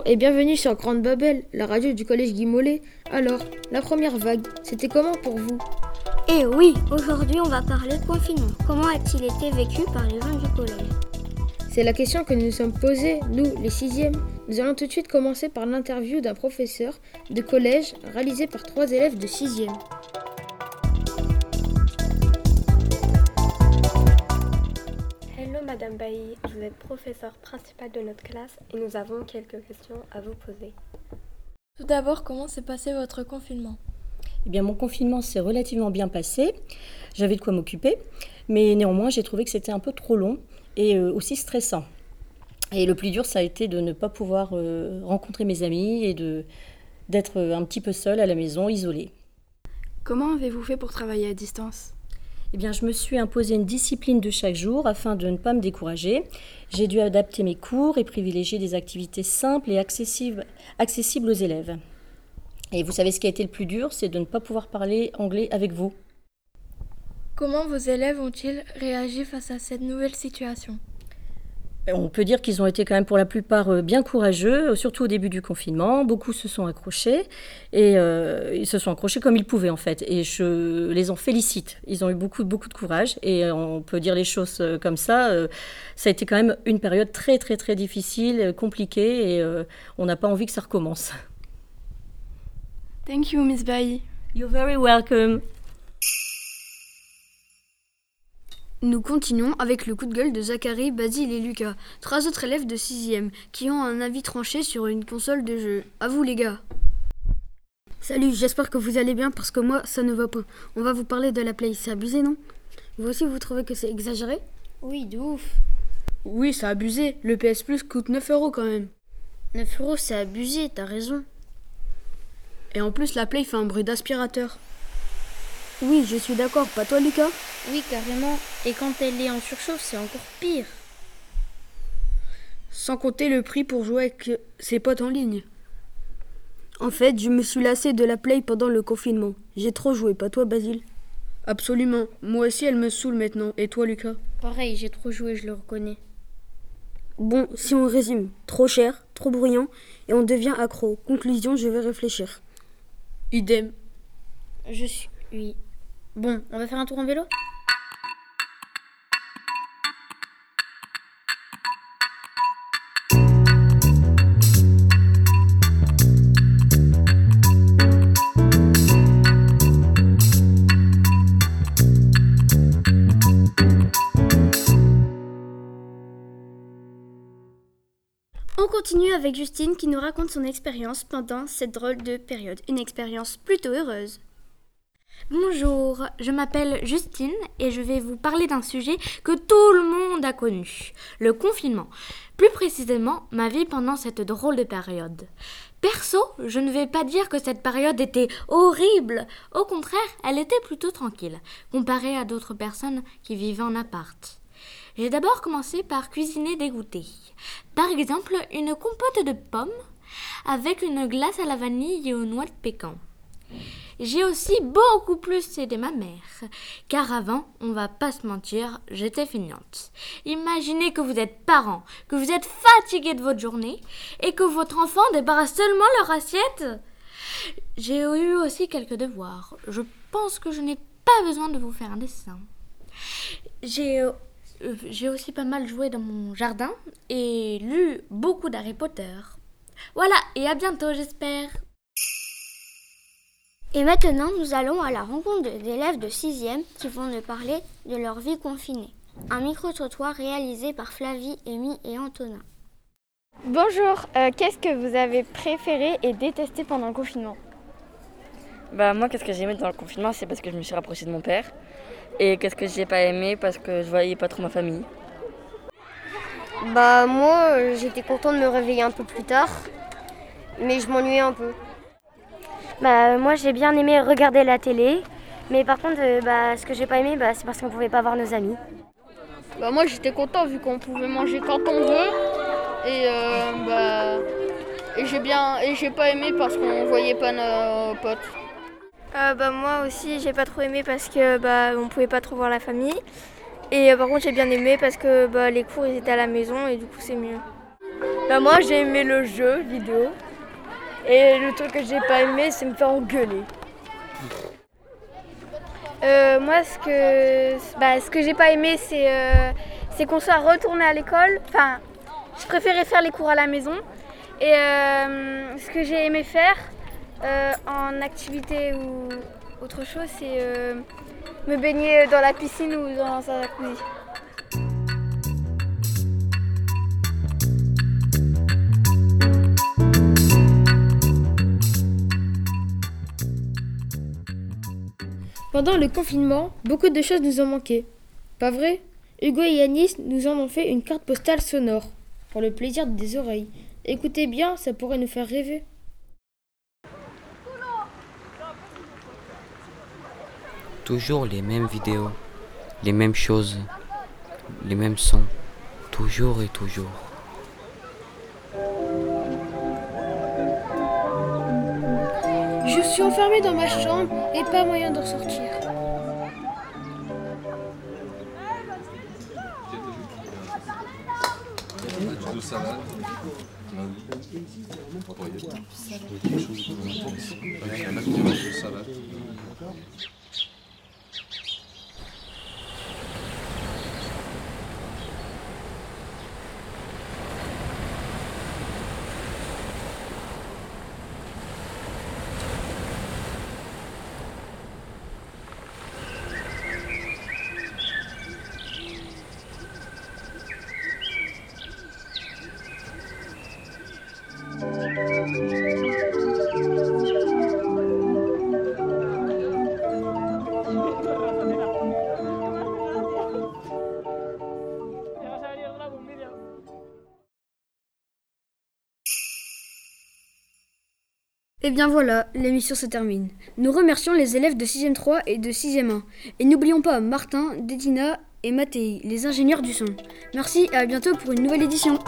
Bonjour et bienvenue sur Grande Babel, la radio du collège Guy Mollet. Alors, la première vague, c'était comment pour vous? Eh oui, aujourd'hui on va parler de confinement. Comment a-t-il été vécu par les gens du collège? C'est la question que nous nous sommes posée, nous, les sixièmes. Nous allons tout de suite commencer par l'interview d'un professeur de collège réalisé par trois élèves de sixième. Madame Bailly, vous êtes professeur principal de notre classe et nous avons quelques questions à vous poser. Tout d'abord, comment s'est passé votre confinement? Eh bien, mon confinement s'est relativement bien passé. J'avais de quoi m'occuper, mais néanmoins, j'ai trouvé que c'était un peu trop long et euh, aussi stressant. Et le plus dur, ça a été de ne pas pouvoir euh, rencontrer mes amis et de d'être un petit peu seule à la maison, isolée. Comment avez-vous fait pour travailler à distance? Eh bien, je me suis imposé une discipline de chaque jour afin de ne pas me décourager. J'ai dû adapter mes cours et privilégier des activités simples et accessibles, accessibles aux élèves. Et vous savez ce qui a été le plus dur, c'est de ne pas pouvoir parler anglais avec vous. Comment vos élèves ont-ils réagi face à cette nouvelle situation? On peut dire qu'ils ont été quand même pour la plupart euh, bien courageux, surtout au début du confinement. Beaucoup se sont accrochés et euh, ils se sont accrochés comme ils pouvaient en fait. Et je les en félicite. Ils ont eu beaucoup, beaucoup de courage et euh, on peut dire les choses euh, comme ça. euh, ça a été quand même une période très, très, très difficile, euh, compliquée et euh, on n'a pas envie que ça recommence. Thank you, Miss Bailly. You're very welcome. Nous continuons avec le coup de gueule de Zachary, Basile et Lucas, trois autres élèves de 6ème, qui ont un avis tranché sur une console de jeu. À vous les gars Salut, j'espère que vous allez bien parce que moi ça ne va pas. On va vous parler de la Play, c'est abusé non? Vous aussi vous trouvez que c'est exagéré? Oui, de ouf. Oui, c'est abusé. Le PS Plus coûte 9 euros quand même. 9 euros, c'est abusé, t'as raison. Et en plus la Play fait un bruit d'aspirateur. Oui, je suis d'accord, pas toi Lucas Oui, carrément. Et quand elle est en surchauffe, c'est encore pire. Sans compter le prix pour jouer avec ses potes en ligne. En fait, je me suis lassé de la Play pendant le confinement. J'ai trop joué, pas toi Basile Absolument. Moi aussi, elle me saoule maintenant. Et toi Lucas Pareil, j'ai trop joué, je le reconnais. Bon, si on résume, trop cher, trop bruyant, et on devient accro. Conclusion, je vais réfléchir. Idem. Je suis. Oui. Bon, on va faire un tour en vélo? On continue avec Justine qui nous raconte son expérience pendant cette drôle de période. Une expérience plutôt heureuse. Bonjour, je m'appelle Justine et je vais vous parler d'un sujet que tout le monde a connu, le confinement. Plus précisément, ma vie pendant cette drôle de période. Perso, je ne vais pas dire que cette période était horrible. Au contraire, elle était plutôt tranquille, comparée à d'autres personnes qui vivaient en appart. J'ai d'abord commencé par cuisiner des goûters. Par exemple, une compote de pommes avec une glace à la vanille et aux noix de pécan. J'ai aussi beaucoup plus aidé ma mère, car avant, on va pas se mentir, j'étais feignante. Imaginez que vous êtes parent, que vous êtes fatigué de votre journée et que votre enfant débarrasse seulement leur assiette. J'ai eu aussi quelques devoirs. Je pense que je n'ai pas besoin de vous faire un dessin. J'ai euh, j'ai aussi pas mal joué dans mon jardin et lu beaucoup d'Harry Potter. Voilà, et à bientôt, j'espère. Et maintenant, nous allons à la rencontre d'élèves de 6e qui vont nous parler de leur vie confinée. Un micro-trottoir réalisé par Flavie, Amy et Antonin. Bonjour, euh, qu'est-ce que vous avez préféré et détesté pendant le confinement? Bah moi qu'est-ce que j'ai aimé dans le confinement c'est parce que je me suis rapprochée de mon père et qu'est-ce que j'ai pas aimé parce que je voyais pas trop ma famille. Bah moi euh, j'étais content de me réveiller un peu plus tard, mais je m'ennuyais un peu. Bah moi j'ai bien aimé regarder la télé, mais par contre euh, bah, ce que j'ai pas aimé bah, c'est parce qu'on pouvait pas voir nos amis. Bah moi j'étais content vu qu'on pouvait manger quand on veut et euh, bah et j'ai bien et j'ai pas aimé parce qu'on voyait pas nos potes. Euh, bah, moi aussi, j'ai pas trop aimé parce que bah, on pouvait pas trop voir la famille. Et euh, par contre, j'ai bien aimé parce que bah, les cours ils étaient à la maison et du coup, c'est mieux. Bah moi j'ai aimé le jeu vidéo. Et le truc que j'ai pas aimé, c'est me faire engueuler. Euh, moi, ce que, bah, ce que j'ai pas aimé, c'est euh, c'est qu'on soit retourné à l'école. Enfin, je préférais faire les cours à la maison. Et euh, ce que j'ai aimé faire en activité ou autre chose, c'est me baigner dans la piscine ou dans un jacuzzi. Pendant le confinement, beaucoup de choses nous ont manqué. Pas vrai? Hugo et Yanis nous en ont fait une carte postale sonore, pour le plaisir des oreilles. Écoutez bien, ça pourrait nous faire rêver. Toujours les mêmes vidéos, les mêmes choses, les mêmes sons, toujours et toujours. Je suis enfermée dans ma chambre et pas moyen d'en sortir. Et bien voilà, l'émission se termine. Nous remercions les élèves de 6e 3 et de 6e 1. Et n'oublions pas Martin, Dédina et Mathéi, les ingénieurs du son. Merci et à bientôt pour une nouvelle édition.